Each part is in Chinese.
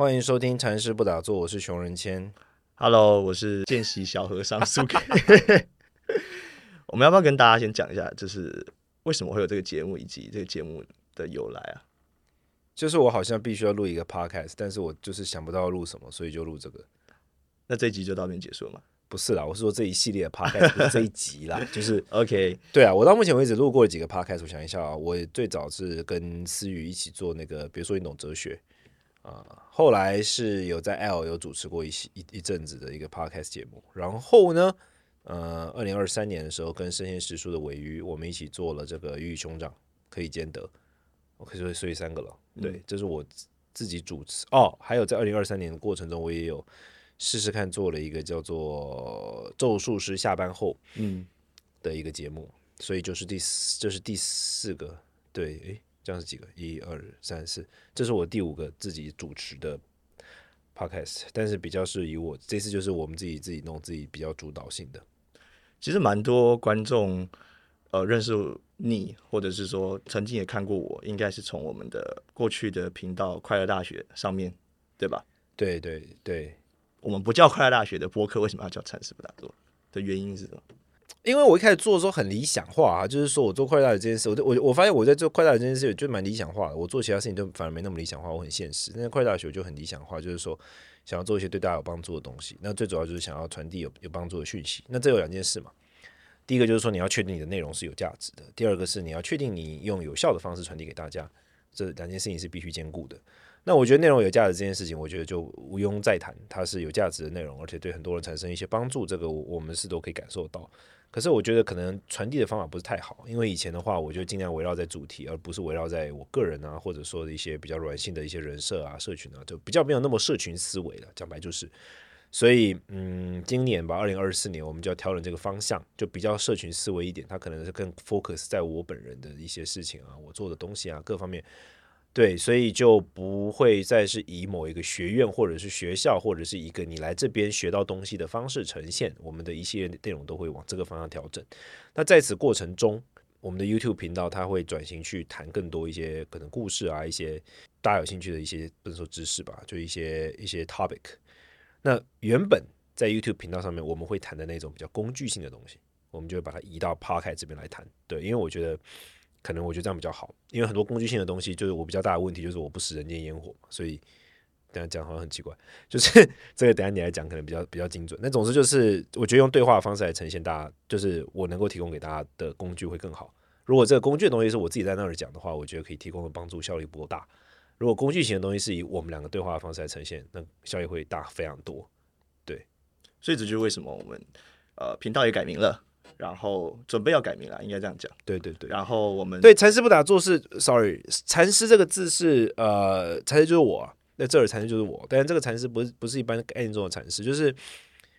欢迎收听《禅师不打坐》，我是熊仁谦。Hello，我是见习小和尚苏 K。我们要不要跟大家先讲一下，就是为什么会有这个节目，以及这个节目的由来啊？就是我好像必须要录一个 podcast，但是我就是想不到录什么，所以就录这个。那这一集就到这边结束了吗不是啦，我是说这一系列的 podcast，不是这一集啦。就是？OK，对啊，我到目前为止录过了几个 podcast，我想一下啊，我最早是跟思雨一起做那个，比如说你懂哲学啊、后来是有在 L 有主持过一些一一阵子的一个 podcast 节目，然后呢，呃，二零二三年的时候跟生鲜时书的尾鱼，我们一起做了这个鱼与熊掌可以兼得，OK，所以所以三个了，对，这是我自自己主持哦，还有在二零二三年的过程中，我也有试试看做了一个叫做《咒术师下班后》嗯，的一个节目，所以就是第四，这是第四个，对，诶，这样是几个？一二三四，这是我第五个自己主持的 podcast，但是比较是以我这次就是我们自己自己弄自己比较主导性的，其实蛮多观众呃认识你，或者是说曾经也看过我，应该是从我们的过去的频道《快乐大学》上面，对吧？对对对，我们不叫快乐大学的播客，为什么要叫禅师不打坐？的原因是什么？因为我一开始做的时候很理想化啊，就是说我做快大的这件事，我我我发现我在做快大的这件事就蛮理想化的，我做其他事情都反而没那么理想化，我很现实。但是快大学就很理想化，就是说想要做一些对大家有帮助的东西。那最主要就是想要传递有有帮助的讯息。那这有两件事嘛，第一个就是说你要确定你的内容是有价值的，第二个是你要确定你用有效的方式传递给大家，这两件事情是必须兼顾的。那我觉得内容有价值这件事情，我觉得就毋庸再谈，它是有价值的内容，而且对很多人产生一些帮助，这个我们是都可以感受到。可是我觉得可能传递的方法不是太好，因为以前的话，我就尽量围绕在主题，而不是围绕在我个人啊，或者说一些比较软性的一些人设啊、社群啊，就比较没有那么社群思维了。讲白就是，所以嗯，今年吧，二零二四年，我们就要调整这个方向，就比较社群思维一点，它可能是更 focus 在我本人的一些事情啊，我做的东西啊，各方面。对，所以就不会再是以某一个学院或者是学校或者是一个你来这边学到东西的方式呈现，我们的一系列内容都会往这个方向调整。那在此过程中，我们的 YouTube 频道它会转型去谈更多一些可能故事啊，一些大家有兴趣的一些不能说知识吧，就一些一些 topic。那原本在 YouTube 频道上面我们会谈的那种比较工具性的东西，我们就会把它移到 Podcast 这边来谈。对，因为我觉得。可能我觉得这样比较好，因为很多工具性的东西，就是我比较大的问题，就是我不食人间烟火，所以等下讲好像很奇怪，就是 这个等下你来讲可能比较比较精准。那总之就是，我觉得用对话的方式来呈现大家，就是我能够提供给大家的工具会更好。如果这个工具的东西是我自己在那儿讲的话，我觉得可以提供的帮助效率不够大。如果工具型的东西是以我们两个对话的方式来呈现，那效益会大非常多。对所以这就是为什么我们呃频道也改名了。然后准备要改名了，应该这样讲。对对对，然后我们对禅师不打坐是，sorry，禅师这个字是呃，禅师就是我、啊，那这儿禅师就是我，但是这个禅师不是不是一般概念中的禅师，就是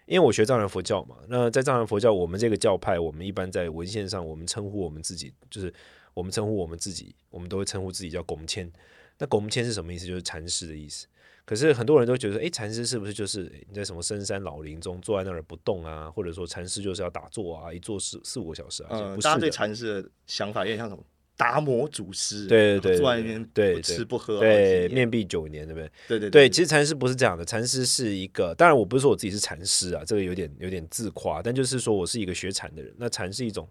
因为我学藏传佛教嘛，那在藏传佛教，我们这个教派，我们一般在文献上，我们称呼我们自己，就是我们称呼我们自己，我们都会称呼自己叫拱谦。那拱谦是什么意思？就是禅师的意思。可是很多人都觉得，诶，禅师是不是就是你在什么深山老林中坐在那儿不动啊？或者说禅师就是要打坐啊，一坐四四五个小时啊？呃，不是的大家对禅师的想法有点像什么达摩祖师，对对对坐在那边对不吃不喝，对，面壁九年，对不对？对对对，其实禅师不是这样的，禅师是一个，当然我不是说我自己是禅师啊，这个有点有点自夸，但就是说我是一个学禅的人。那禅是一种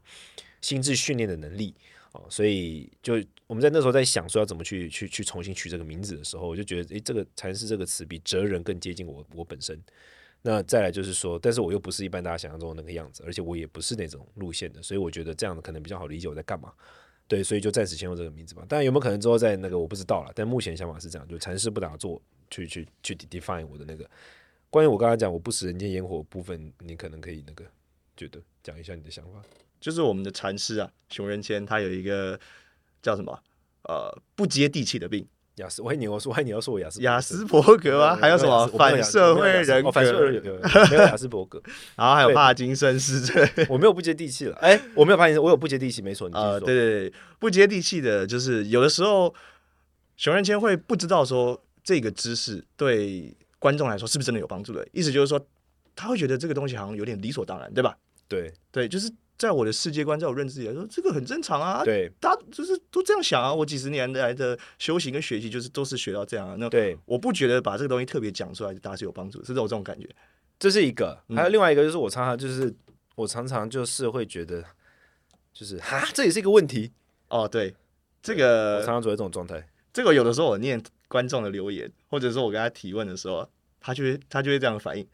心智训练的能力哦，所以就我们在那时候在想说要怎么去去去重新取这个名字的时候，我就觉得，诶，这个禅师这个词比哲人更接近我我本身。那再来就是说，但是我又不是一般大家想象中的那个样子，而且我也不是那种路线的，所以我觉得这样子可能比较好理解我在干嘛。对，所以就暂时先用这个名字吧。当然有没有可能之后在那个我不知道了，但目前想法是这样，就禅师不打坐，去去去 define 我的那个关于我刚刚讲我不食人间烟火部分，你可能可以那个觉得讲一下你的想法。就是我们的禅师啊，熊仁谦，他有一个叫什么呃不接地气的病，雅思，我还你要说，我还你要说我雅思雅斯伯格吗？还有什么？反社会人格，反社会格，人格，没有雅斯伯格，然后还有帕金森氏症。我没有不接地气了。哎，我没有发现，我有不接地气，没错，呃，说。对对对，不接地气的，就是有的时候熊仁谦会不知道说这个知识对观众来说是不是真的有帮助的，意思就是说他会觉得这个东西好像有点理所当然，对吧？对。对，就是在我的世界观，在我认知里来说，这个很正常啊。对大家就是都这样想啊。我几十年来的修行跟学习，就是都是学到这样啊。那对，我不觉得把这个东西特别讲出来，对大家是有帮助，是这种这种感觉。这是一个，嗯还有另外一个就是我常常就是我常常就是会觉得，就是 哈，这也是一个问题。哦，对，这我个常常处于这种状态。这个有的时候我念观众的留言，或者说我跟他提问的时候，他就会他就会这样反应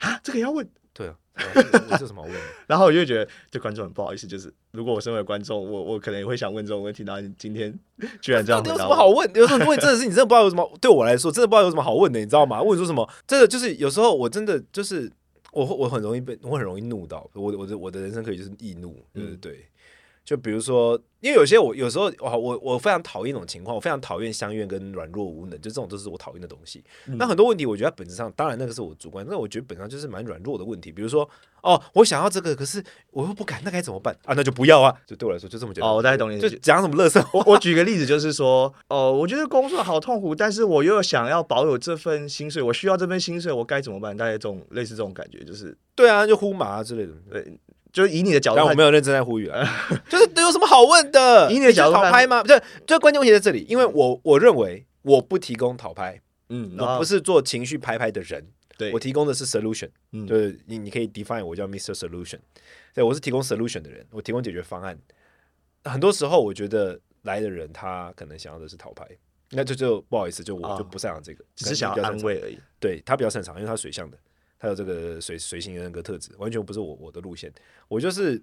啊，这个要问。对啊，我这有什么好问的？然后我就会觉得对观众很不好意思，就是如果我身为观众，我我可能也会想问这种问题，然后你今天居然这样 有什么好问？有什么问？真的是你真的不知道有什么？对我来说，真的不知道有什么好问的，你知道吗？问说什么？真的就是有时候我真的就是我我很容易被我很容易怒到，我我的我的人生可以就是易怒，对对嗯对。就比如说，因为有些我有时候哇，我我非常讨厌一种情况，我非常讨厌相怨跟软弱无能，就这种都是我讨厌的东西。嗯那很多问题，我觉得本质上，当然那个是我主观，那我觉得本质上就是蛮软弱的问题。比如说，哦，我想要这个，可是我又不敢，那该怎么办啊？那就不要啊！就对我来说就这么简单。哦，我大概懂你。就讲什么乐色。我我举个例子，就是说，哦，我觉得工作好痛苦，但是我又想要保有这份薪水，我需要这份薪水，我该怎么办？大概这种类似这种感觉，就是对啊，就呼麻之类的。对，就是以你的角度但我，没有认真在呼吁啊，就是有什么好问的？以 你的角度讨拍吗？不是，就关键问题在这里，因为我我认为我不提供讨拍，嗯，我不是做情绪拍拍的人，对我，提供的是 solution，嗯就是你你可以 define 我叫 Mr. Solution，对我是提供 solution 的人，我提供解决方案。很多时候我觉得来的人他可能想要的是讨拍，那就就不好意思，就我啊就不擅长这个，只是想要安慰而已。对他比较擅长，因为他水象的，他有这个随随性的人格特质，完全不是我我的路线。我就是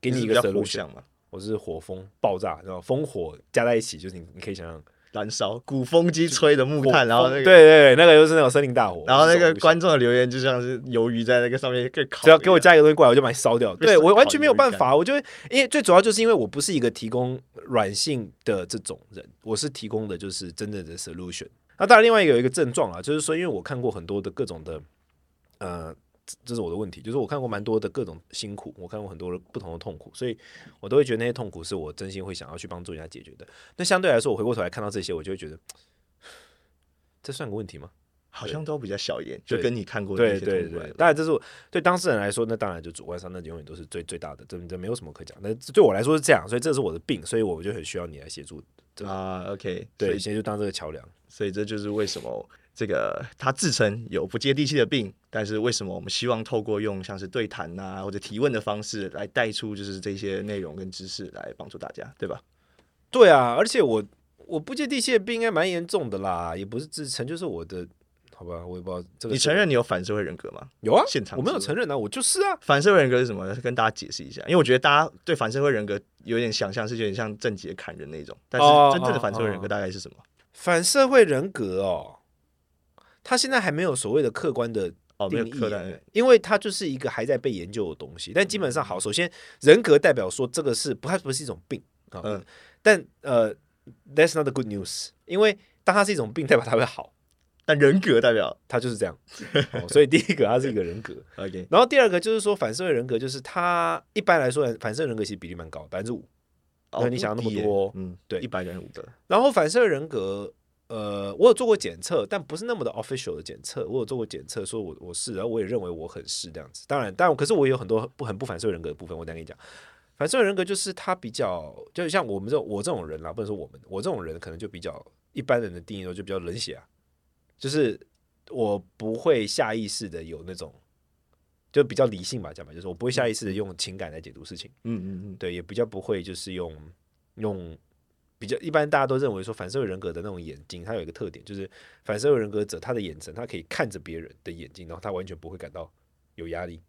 给你一个是比较火 solution，嘛，我是火风爆炸，然后烽火加在一起，就是你你可以想象燃烧鼓风机吹的木炭，然后那对个，对对，那个就是那种森林大火，然后那个观众的留言就像是鱿鱼在那个上面只要给我加一个东西过来，我就把你烧掉。对我完全没有办法，我就因为最主要就是因为我不是一个提供软性的这种人，我是提供的就是真正的 solution。那当然，另外一个有一个症状啊，就是说，因为我看过很多的各种的，呃，这这是我的问题，就是我看过蛮多的各种辛苦，我看过很多的不同的痛苦，所以我都会觉得那些痛苦是我真心会想要去帮助人家解决的。那相对来说，我回过头来看到这些，我就会觉得，这算个问题吗？好像都比较小一点，就跟你看过的那对对对，些痛苦来说当然这是我对当事人来说，那当然就主观上那永远都是最最大的，这这没有什么可讲。那对我来说是这样，所以这是我的病，所以我就很需要你来协助，啊，OK，所对，以协助当这个桥梁。所以这就是为什么这个他自称有不接地气的病，但是为什么我们希望透过用像是对谈呐、或者提问的方式来带出就是这些内容跟知识来帮助大家，对吧？对啊，而且我我不接地气的病应该蛮严重的啦，也不是自称，就是我的，好吧，我也不知道这个你承认你有反社会人格吗？有啊？现场我没有承认啊，我就是啊。反社会人格是什么？跟大家解释一下，因为我觉得大家对反社会人格有点想象是有点像正杰砍人那种，但哦是真正的反社会人哦格大概是什么？反社会人格哦，他现在还没有所谓的客观的定义因为它就是一个还在被研究的东西。但基本上好，首先人格代表说这个是不，它不是一种病啊。嗯但呃，that's not the good news，因为当它是一种病，代表它会好，但人格代表它就是这样。哦、所以第一个它是一个人格，OK，然后第二个就是说反社会人格，就是它一般来说反社会人格其实比例蛮高，百分之五。哦那你想要那么多嗯，对一百人五个，然后反社会人格，呃，我有做过检测，但不是那么的 official 的检测。我有做过检测，说我我是，然后我也认为我很是这样子。当然，但可是我也有很多不很不反社会人格的部分，我等一下跟你讲。反社会人格就是他比较，就像我们这种我这种人啦，不能说我们，我这种人可能就比较一般人的定义说就比较冷血啊，就是我不会下意识的有那种，就比较理性吧，讲吧就是我不会下意识的用情感来解读事情。嗯嗯嗯，对，也比较不会就是用用比较一般大家都认为说反社会人格的那种眼睛，它有一个特点，就是反社会人格者他的眼神，他可以看着别人的眼睛，然后他完全不会感到有压力。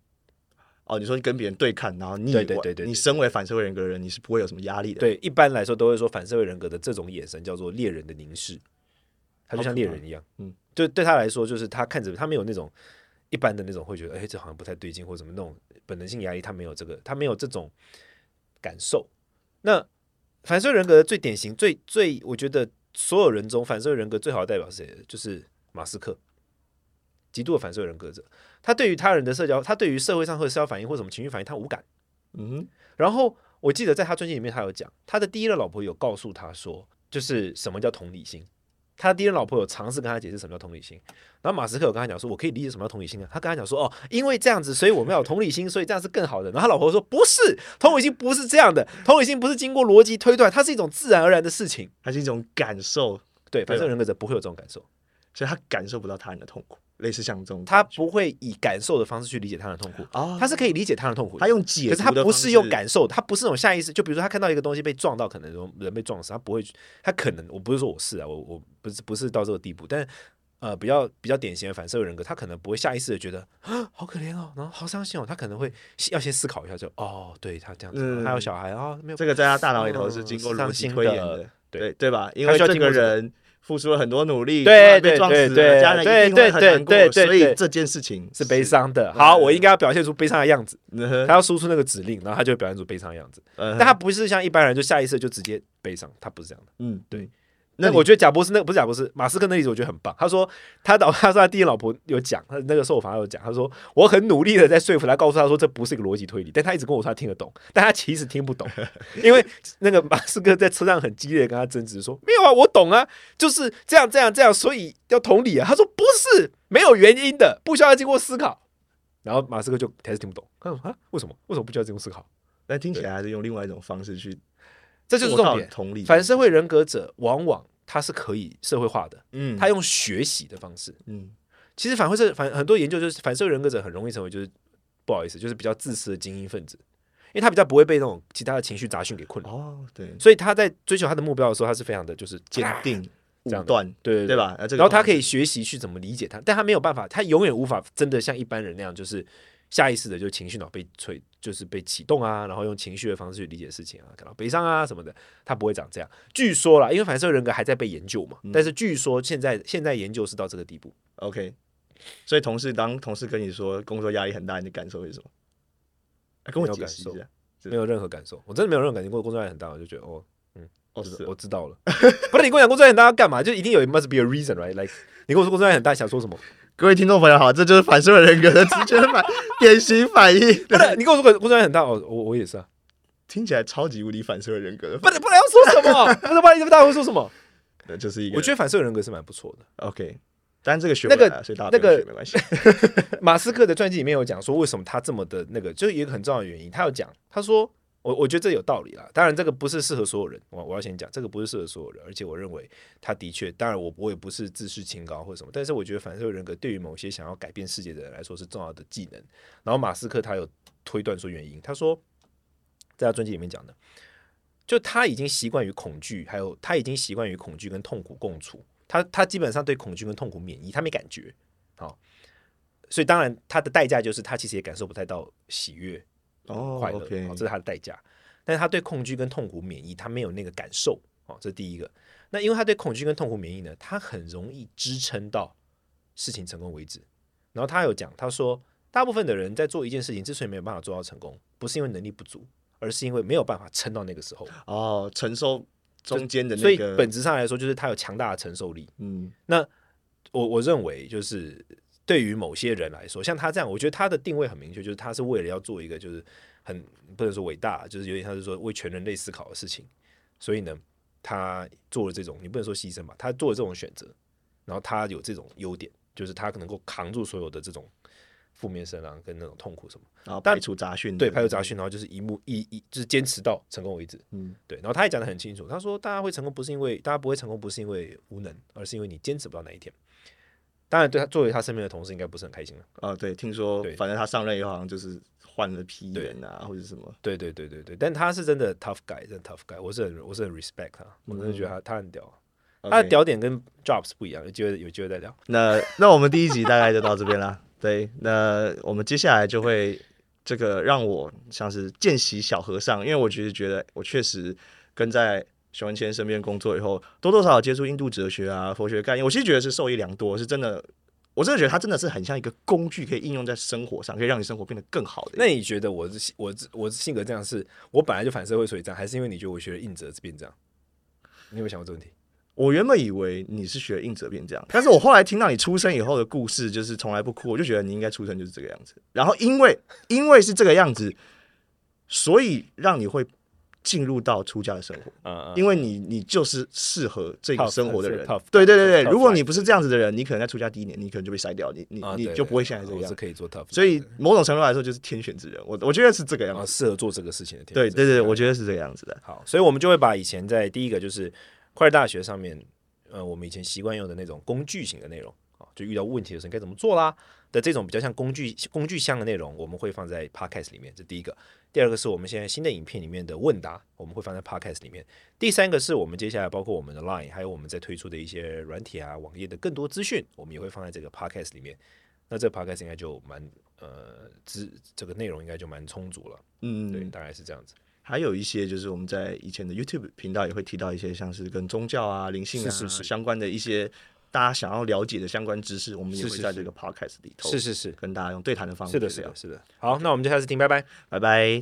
哦，你说你跟别人对看，然后你对对对对对你身为反社会人格的人，你是不会有什么压力的。，对，一般来说都会说反社会人格的这种眼神叫做猎人的凝视，他就像猎人一样，嗯，就对他来说，就是他看着他没有那种一般的那种会觉得，哎，这好像不太对劲或者什么那种本能性压力，他没有这个，他没有这种感受。那反社会人格的最典型、最最，我觉得所有人中反社会人格最好的代表是谁？就是马斯克，极度的反社会人格者。他对于他人的社交，他对于社会上会社交反应或什么情绪反应，他无感。嗯哼，然后我记得在他专辑里面，他有讲，他的第一任老婆有告诉他说，就是什么叫同理心。他第一任老婆有尝试跟他解释什么叫同理心，然后马斯克有跟他讲说，我可以理解什么叫同理心啊。他跟他讲说，哦，因为这样子，所以我们要有同理心，所以这样是更好的。然后他老婆说，不是，同理心不是这样的，同理心不是经过逻辑推断，它是一种自然而然的事情。它是一种感受，对，反正人格者不会有这种感受，所以他感受不到他人的痛苦，类似像这种他不会以感受的方式去理解他的痛苦，哦，他是可以理解他的痛苦的，他用解可是他不是用感受，他不是那种下意识。就比如说他看到一个东西被撞到，可能说人被撞死，他不会去，他可能我不是说我是啊，我我不是不是到这个地步，但呃比较比较典型的反社会人格，他可能不会下意识的觉得啊 好可怜哦，然后好伤心哦，他可能会要先思考一下就，哦对他这样子，嗯。他有小孩啊、没有。这个在他大脑里头是经过逻辑推演的的，对。对对吧？因为这个人付出了很多努力，对对对了，家人对一定会很对难过对对对所以这件事情是悲，伤的。好，我应该要表现出悲伤的样子，他要输出那个指令，然后他就会表现出悲伤的样子。但他不是像一般人就下意识就直接悲伤，他不是这样的。嗯对。那我觉得贾博士那个不是贾博士，马斯克那例子我觉得很棒。他说他老 他说他第一任老婆有讲，他那个受访有讲，他说我很努力的在说服他，告诉他说这不是一个逻辑推理，但他一直跟我说他听得懂，但他其实听不懂，因为那个马斯克在车上很激烈的跟他争执说没有啊，我懂啊，就是这样这样这样，所以要同理啊。他说不是，没有原因的，不需要经过思考。然后马斯克就还是听不懂，他说啊，为什么为什么不需要经过思考？但听起来还是用另外一种方式去这就是重点。同理，反社会人格者往往他是可以社会化的，嗯，他用学习的方式。嗯其实反会社反很多研究就是反社会人格者很容易成为就是不好意思，就是比较自私的精英分子，因为他比较不会被那种其他的情绪杂讯给困扰，哦对，所以他在追求他的目标的时候，他是非常的就是坚定这样的武断，对对对？吧？然后他可以学习去怎么理解他，但他没有办法，他永远无法真的像一般人那样，就是下意识的就情绪脑被催，就是被启动啊，然后用情绪的方式去理解事情啊，感到悲伤啊什么的，他不会长这样。据说啦，因为反社会人格还在被研究嘛，嗯但是据说现在现在研究是到这个地步。OK，所以同事当同事跟你说工作压力很大，你的感受是什么？啊跟我没有感受解释一下。没有任何感受，我真的没有任何感觉。过工作压力很大，我就觉得哦，哦，是我知道了。不是你跟我讲工作压力很大要干嘛？就一定有 must be a reason right？Like 你跟我说工作压力很大，想说什么？各位听众朋友好，这就是反社会人格的直觉反 典型反应，不是你跟我说工作压力很大，哦，我我也是啊。听起来超级无敌反社会人格的，不然不然要说什么？不是压力这么大会说什么？呃就是一个我觉得反社会人格是蛮不错的。OK，但这个学那个不来啊所以大家那个没关系。马斯克的传记里面有讲说，为什么他这么的那个，就是一个很重要的原因。他有讲，他说，我我觉得这有道理啦。当然，这个不是适合所有人，我我要先讲，这个不是适合所有人。而且我认为他的确，当然我我也不是自视清高或者什么，但是我觉得反社会人格对于某些想要改变世界的人来说是重要的技能。然后马斯克他有推断说原因，他说在他专辑里面讲的，就他已经习惯于恐惧，还有他已经习惯于恐惧跟痛苦共处。他他基本上对恐惧跟痛苦免疫，他没感觉。好，所以当然他的代价就是他其实也感受不太到喜悦、快乐这是他的代价。但是他对恐惧跟痛苦免疫，他没有那个感受，哦，这是第一个。那因为他对恐惧跟痛苦免疫呢，他很容易支撑到事情成功为止。然后他有讲，他说大部分的人在做一件事情之所以没有办法做到成功，不是因为能力不足，而是因为没有办法撑到那个时候。哦，承受中间的那个所以，本质上来说，就是他有强大的承受力。嗯那我我认为就是对于某些人来说，像他这样，我觉得他的定位很明确，就是他是为了要做一个就是很不能说伟大，就是有点像是说为全人类思考的事情，所以呢，他做了这种你不能说牺牲吧，他做了这种选择，然后他有这种优点，就是他能够扛住所有的这种负面声浪跟那种痛苦什么，但然后排除杂讯，对，排除杂讯，然后就是一目一一就是坚持到成功为止。嗯对，然后他也讲得很清楚，他说大家会成功不是因为大家不会成功不是因为无能，而是因为你坚持不到那一天。当然，对他作为他身边的同事应该不是很开心了。哦，对，听说反正他上任以后好像就是换了批人啊，或者什么，对对对对对，但他是真的 tough guy，真的 tough guy，我是很我是很 respect 他，我真的觉得他他很屌，他的屌点跟 Jobs 不一样，有机会有机会再聊。那那我们第一集大概就到这边啦。对，那我们接下来就会这个让我像是见习小和尚，因为我其实觉得我确实跟在熊文谦身边工作以后，多多少少接触印度哲学啊、佛学概念，我其实觉得是受益良多，是真的。我真的觉得它真的是很像一个工具，可以应用在生活上，可以让你生活变得更好的。那你觉得我是我我性格这样是我本来就反社会所以这样，还是因为你觉得我学了应哲变这样？你有没有想过这个问题？我原本以为你是学应哲变这样，但是我后来听到你出生以后的故事，就是从来不哭，我就觉得你应该出生就是这个样子。然后因为因为是这个样子，所以让你会进入到出家的生活，嗯嗯，因为你你就是适合这个生活的人。对对对对，如果你不是这样子的人，你可能在出家第一年，你可能就被筛掉，你你你就不会现在这个样是可以做 tough，所以某种程度来说，就是天选之人。我我觉得是这个样啊子。适合做这个事情的对对对，我觉得是这个样子的。好，所以我们就会把以前在第一个就是快乐大学上面，呃，我们以前习惯用的那种工具型的内容啊，就遇到问题的时候该怎么做啦的这种比较像工具工具箱的内容，我们会放在 podcast 里面，这第一个。第二个是我们现在新的影片里面的问答，我们会放在 podcast 里面。第三个是我们接下来包括我们的 Line，还有我们在推出的一些软体啊、网页的更多资讯，我们也会放在这个 podcast 里面。那这个 podcast 应该就蛮呃资这个内容应该就蛮充足了，嗯，对，大概是这样子。还有一些就是我们在以前的 YouTube 频道也会提到一些像是跟宗教啊、灵性啊相关的一些大家想要了解的相关知识，我们也会在这个 Podcast 里头是是是，跟大家用对谈的方式是的，是的，。是的。好，那我们就下次听，拜拜。拜拜。